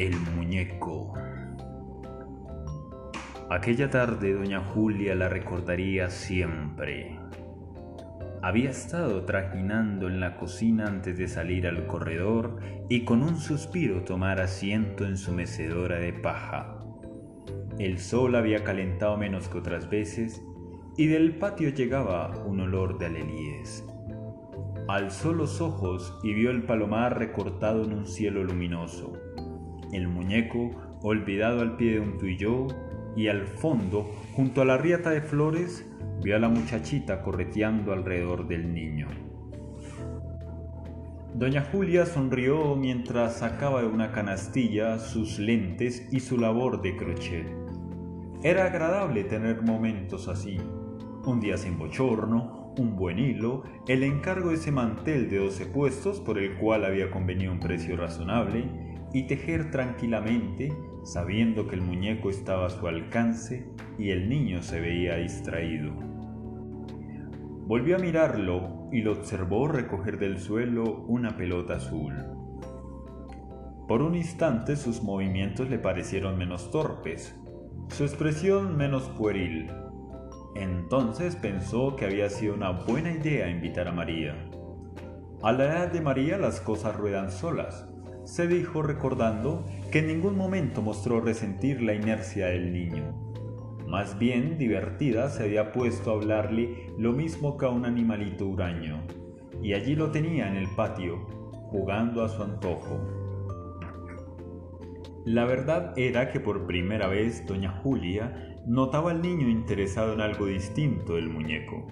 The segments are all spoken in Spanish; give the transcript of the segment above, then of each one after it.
El muñeco. Aquella tarde doña Julia la recordaría siempre. Había estado trajinando en la cocina antes de salir al corredor y con un suspiro tomar asiento en su mecedora de paja. El sol había calentado menos que otras veces y del patio llegaba un olor de alelíes. Alzó los ojos y vio el palomar recortado en un cielo luminoso el muñeco olvidado al pie de un tuyó y al fondo, junto a la riata de flores, vio a la muchachita correteando alrededor del niño. Doña Julia sonrió mientras sacaba de una canastilla sus lentes y su labor de crochet. Era agradable tener momentos así. Un día sin bochorno, un buen hilo, el encargo de ese mantel de doce puestos por el cual había convenido un precio razonable y tejer tranquilamente sabiendo que el muñeco estaba a su alcance y el niño se veía distraído. Volvió a mirarlo y lo observó recoger del suelo una pelota azul. Por un instante sus movimientos le parecieron menos torpes, su expresión menos pueril. Entonces pensó que había sido una buena idea invitar a María. A la edad de María las cosas ruedan solas, se dijo recordando que en ningún momento mostró resentir la inercia del niño. Más bien, divertida, se había puesto a hablarle lo mismo que a un animalito huraño, y allí lo tenía en el patio, jugando a su antojo. La verdad era que por primera vez doña Julia notaba al niño interesado en algo distinto del muñeco,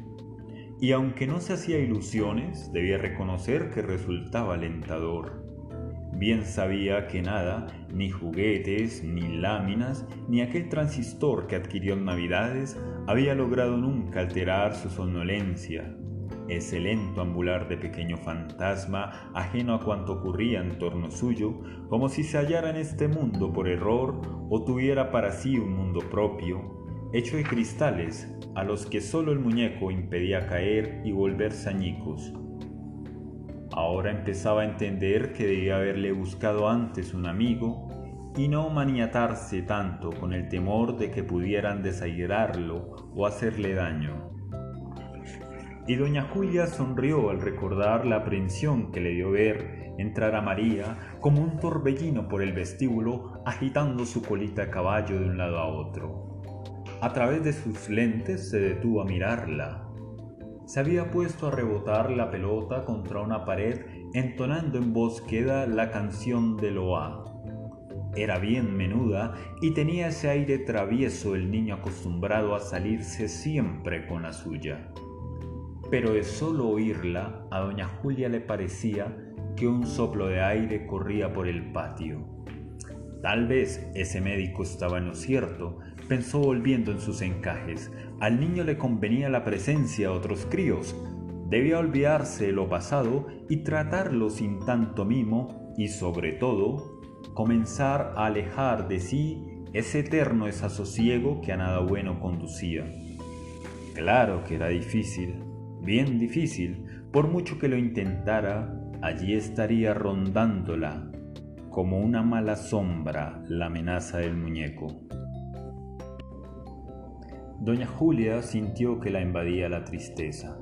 y aunque no se hacía ilusiones, debía reconocer que resultaba alentador. Bien sabía que nada, ni juguetes, ni láminas, ni aquel transistor que adquirió en Navidades, había logrado nunca alterar su somnolencia. Ese lento ambular de pequeño fantasma, ajeno a cuanto ocurría en torno suyo, como si se hallara en este mundo por error o tuviera para sí un mundo propio, hecho de cristales a los que solo el muñeco impedía caer y volverse añicos Ahora empezaba a entender que debía haberle buscado antes un amigo y no maniatarse tanto con el temor de que pudieran desairarlo o hacerle daño. Y doña Julia sonrió al recordar la aprensión que le dio ver entrar a María como un torbellino por el vestíbulo agitando su colita a caballo de un lado a otro. A través de sus lentes se detuvo a mirarla se había puesto a rebotar la pelota contra una pared entonando en voz queda la canción de Loa. Era bien menuda y tenía ese aire travieso el niño acostumbrado a salirse siempre con la suya. Pero de solo oírla, a doña Julia le parecía que un soplo de aire corría por el patio. Tal vez ese médico estaba en lo cierto, pensó volviendo en sus encajes. Al niño le convenía la presencia de otros críos. Debía olvidarse lo pasado y tratarlo sin tanto mimo y sobre todo comenzar a alejar de sí ese eterno desasosiego que a nada bueno conducía. Claro que era difícil, bien difícil, por mucho que lo intentara, allí estaría rondándola como una mala sombra la amenaza del muñeco. Doña Julia sintió que la invadía la tristeza.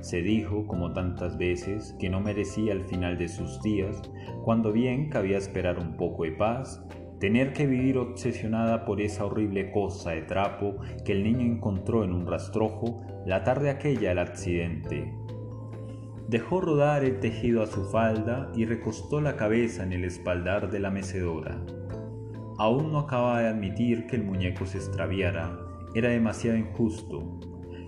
Se dijo, como tantas veces, que no merecía el final de sus días, cuando bien cabía esperar un poco de paz, tener que vivir obsesionada por esa horrible cosa de trapo que el niño encontró en un rastrojo la tarde aquella del accidente. Dejó rodar el tejido a su falda y recostó la cabeza en el espaldar de la mecedora. Aún no acababa de admitir que el muñeco se extraviara era demasiado injusto.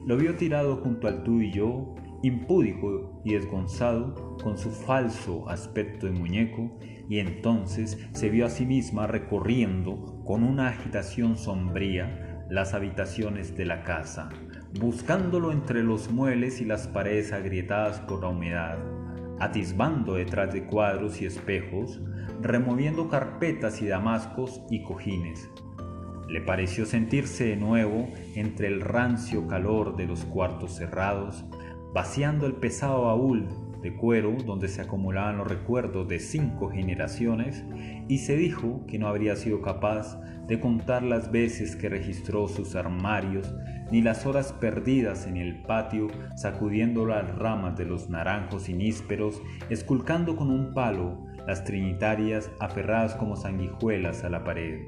Lo vio tirado junto al tú y yo, impúdico y desgonzado, con su falso aspecto de muñeco, y entonces se vio a sí misma recorriendo con una agitación sombría las habitaciones de la casa, buscándolo entre los muebles y las paredes agrietadas por la humedad, atisbando detrás de cuadros y espejos, removiendo carpetas y damascos y cojines, le pareció sentirse de nuevo entre el rancio calor de los cuartos cerrados, vaciando el pesado baúl de cuero donde se acumulaban los recuerdos de cinco generaciones y se dijo que no habría sido capaz de contar las veces que registró sus armarios ni las horas perdidas en el patio sacudiendo las ramas de los naranjos inísperos, esculcando con un palo las trinitarias aferradas como sanguijuelas a la pared.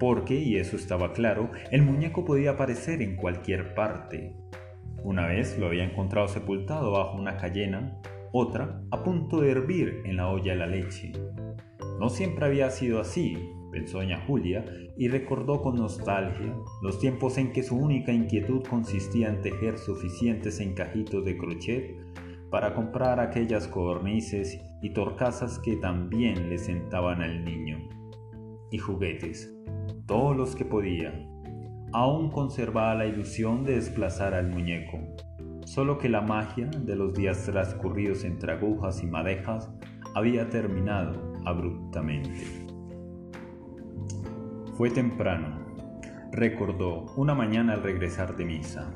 Porque, y eso estaba claro, el muñeco podía aparecer en cualquier parte. Una vez lo había encontrado sepultado bajo una cayena, otra a punto de hervir en la olla de la leche. No siempre había sido así, pensó doña Julia, y recordó con nostalgia los tiempos en que su única inquietud consistía en tejer suficientes encajitos de crochet para comprar aquellas codornices y torcasas que también le sentaban al niño. Y juguetes, todos los que podía. Aún conservaba la ilusión de desplazar al muñeco, solo que la magia de los días transcurridos entre agujas y madejas había terminado abruptamente. Fue temprano, recordó una mañana al regresar de misa.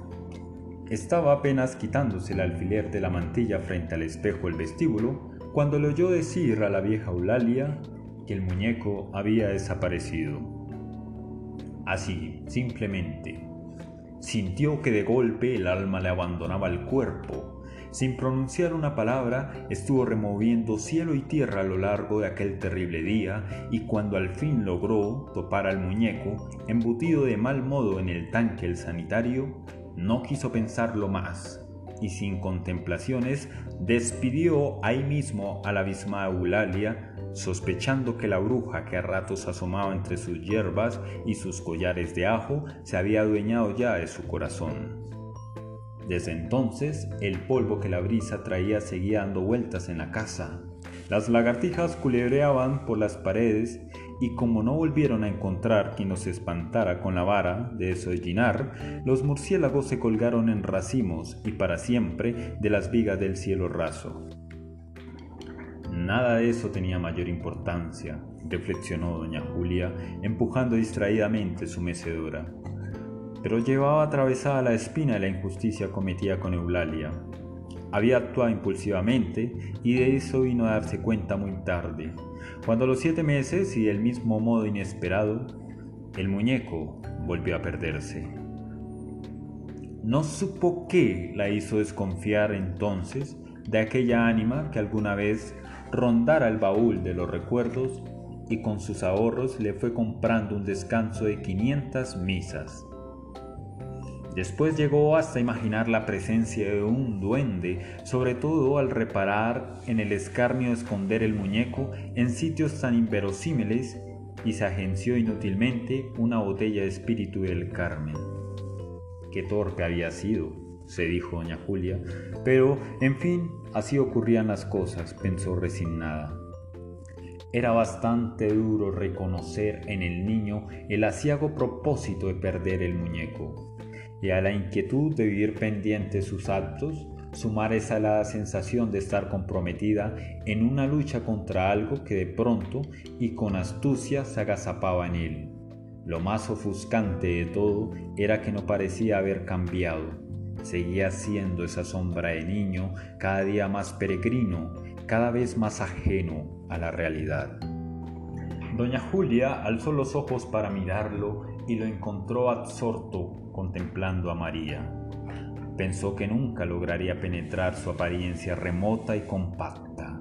Estaba apenas quitándose el alfiler de la mantilla frente al espejo del vestíbulo cuando le oyó decir a la vieja Eulalia que el muñeco había desaparecido. Así, simplemente. Sintió que de golpe el alma le abandonaba el cuerpo sin pronunciar una palabra, estuvo removiendo cielo y tierra a lo largo de aquel terrible día y cuando al fin logró topar al muñeco, embutido de mal modo en el tanque el sanitario, no quiso pensarlo más y sin contemplaciones despidió ahí mismo a la abismada Eulalia, sospechando que la bruja que a ratos asomaba entre sus hierbas y sus collares de ajo se había adueñado ya de su corazón. Desde entonces, el polvo que la brisa traía seguía dando vueltas en la casa. Las lagartijas culebreaban por las paredes y como no volvieron a encontrar quien los espantara con la vara de desollinar, los murciélagos se colgaron en racimos y para siempre de las vigas del cielo raso. Nada de eso tenía mayor importancia, reflexionó doña Julia, empujando distraídamente su mecedora pero llevaba atravesada la espina de la injusticia cometida con Eulalia. Había actuado impulsivamente y de eso vino a darse cuenta muy tarde, cuando a los siete meses y del mismo modo inesperado, el muñeco volvió a perderse. No supo qué la hizo desconfiar entonces de aquella ánima que alguna vez rondara el baúl de los recuerdos y con sus ahorros le fue comprando un descanso de 500 misas. Después llegó hasta imaginar la presencia de un duende, sobre todo al reparar en el escarnio de esconder el muñeco en sitios tan inverosímiles y se agenció inútilmente una botella de espíritu del Carmen. Qué torpe había sido, se dijo doña Julia, pero, en fin, así ocurrían las cosas, pensó resignada. Era bastante duro reconocer en el niño el asiago propósito de perder el muñeco y a la inquietud de vivir pendiente sus actos, sumar esa helada sensación de estar comprometida en una lucha contra algo que de pronto y con astucia se agazapaba en él. Lo más ofuscante de todo era que no parecía haber cambiado. Seguía siendo esa sombra de niño cada día más peregrino, cada vez más ajeno a la realidad. Doña Julia alzó los ojos para mirarlo y lo encontró absorto contemplando a María. Pensó que nunca lograría penetrar su apariencia remota y compacta.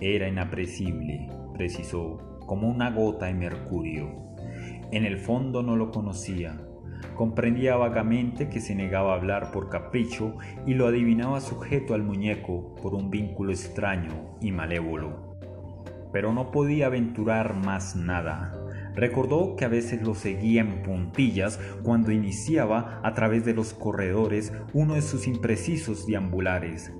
Era inapresible, precisó, como una gota de mercurio. En el fondo no lo conocía. Comprendía vagamente que se negaba a hablar por capricho y lo adivinaba sujeto al muñeco por un vínculo extraño y malévolo pero no podía aventurar más nada. Recordó que a veces lo seguía en puntillas cuando iniciaba a través de los corredores uno de sus imprecisos deambulares,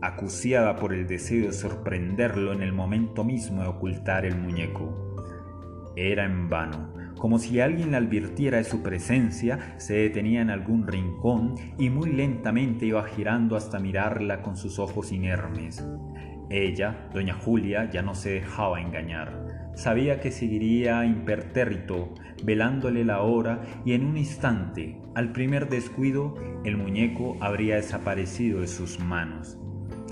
acuciada por el deseo de sorprenderlo en el momento mismo de ocultar el muñeco. Era en vano, como si alguien le advirtiera de su presencia, se detenía en algún rincón y muy lentamente iba girando hasta mirarla con sus ojos inermes. Ella, doña Julia, ya no se dejaba engañar. Sabía que seguiría impertérrito, velándole la hora, y en un instante, al primer descuido, el muñeco habría desaparecido de sus manos.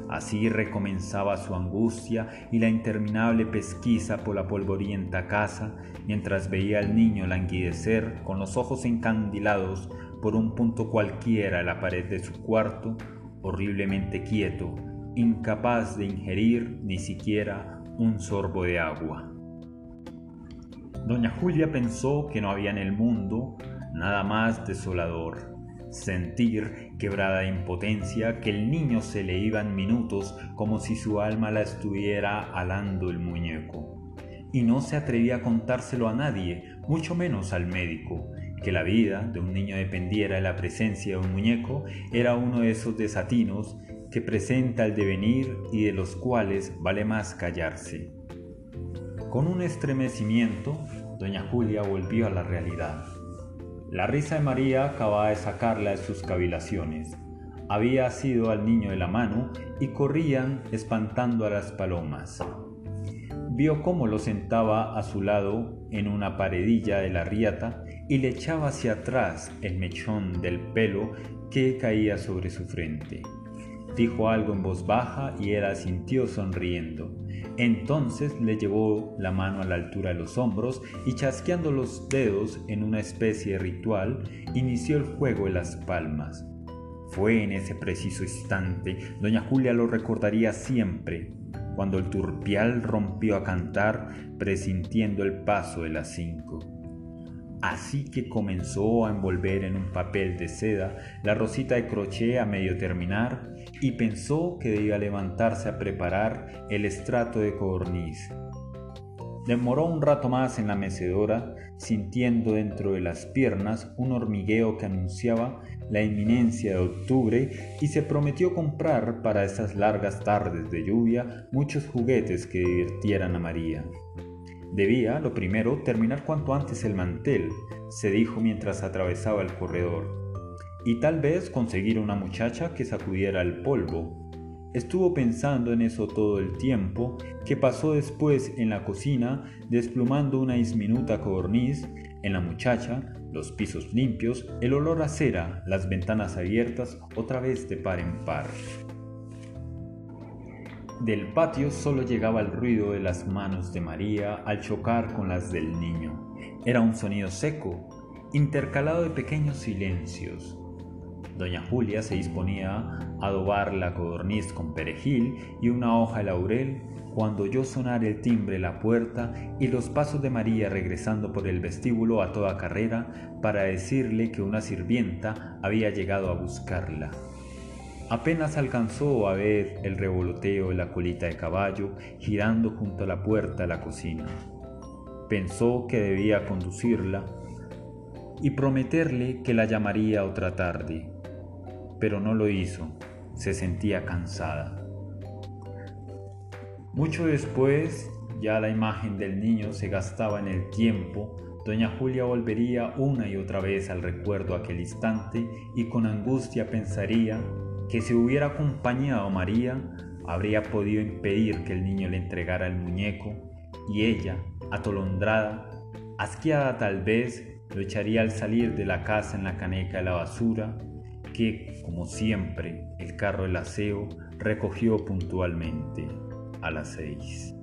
Así recomenzaba su angustia y la interminable pesquisa por la polvorienta casa, mientras veía al niño languidecer con los ojos encandilados por un punto cualquiera en la pared de su cuarto, horriblemente quieto, incapaz de ingerir ni siquiera un sorbo de agua. Doña Julia pensó que no había en el mundo nada más desolador sentir, quebrada impotencia, que el niño se le iba en minutos como si su alma la estuviera alando el muñeco. Y no se atrevía a contárselo a nadie, mucho menos al médico, que la vida de un niño dependiera de la presencia de un muñeco era uno de esos desatinos que presenta el devenir y de los cuales vale más callarse. Con un estremecimiento, doña Julia volvió a la realidad. La risa de María acababa de sacarla de sus cavilaciones. Había asido al niño de la mano y corrían espantando a las palomas. Vio cómo lo sentaba a su lado en una paredilla de la riata y le echaba hacia atrás el mechón del pelo que caía sobre su frente. Dijo algo en voz baja y él sintió sonriendo. Entonces le llevó la mano a la altura de los hombros y chasqueando los dedos en una especie de ritual, inició el juego de las palmas. Fue en ese preciso instante, doña Julia lo recordaría siempre, cuando el turpial rompió a cantar presintiendo el paso de las cinco. Así que comenzó a envolver en un papel de seda la rosita de crochet a medio terminar y pensó que debía levantarse a preparar el estrato de codorniz. Demoró un rato más en la mecedora, sintiendo dentro de las piernas un hormigueo que anunciaba la inminencia de octubre y se prometió comprar para esas largas tardes de lluvia muchos juguetes que divirtieran a María. Debía, lo primero, terminar cuanto antes el mantel, se dijo mientras atravesaba el corredor, y tal vez conseguir una muchacha que sacudiera el polvo. Estuvo pensando en eso todo el tiempo, que pasó después en la cocina desplumando una disminuta codorniz, en la muchacha, los pisos limpios, el olor a cera, las ventanas abiertas, otra vez de par en par. Del patio solo llegaba el ruido de las manos de María al chocar con las del niño. Era un sonido seco, intercalado de pequeños silencios. Doña Julia se disponía a adobar la codorniz con perejil y una hoja de laurel cuando oyó sonar el timbre de la puerta y los pasos de María regresando por el vestíbulo a toda carrera para decirle que una sirvienta había llegado a buscarla. Apenas alcanzó a ver el revoloteo de la colita de caballo girando junto a la puerta de la cocina. Pensó que debía conducirla y prometerle que la llamaría otra tarde, pero no lo hizo, se sentía cansada. Mucho después, ya la imagen del niño se gastaba en el tiempo, doña Julia volvería una y otra vez al recuerdo aquel instante y con angustia pensaría que si hubiera acompañado a María, habría podido impedir que el niño le entregara el muñeco y ella, atolondrada, asqueada tal vez, lo echaría al salir de la casa en la caneca de la basura que, como siempre, el carro del aseo recogió puntualmente a las seis.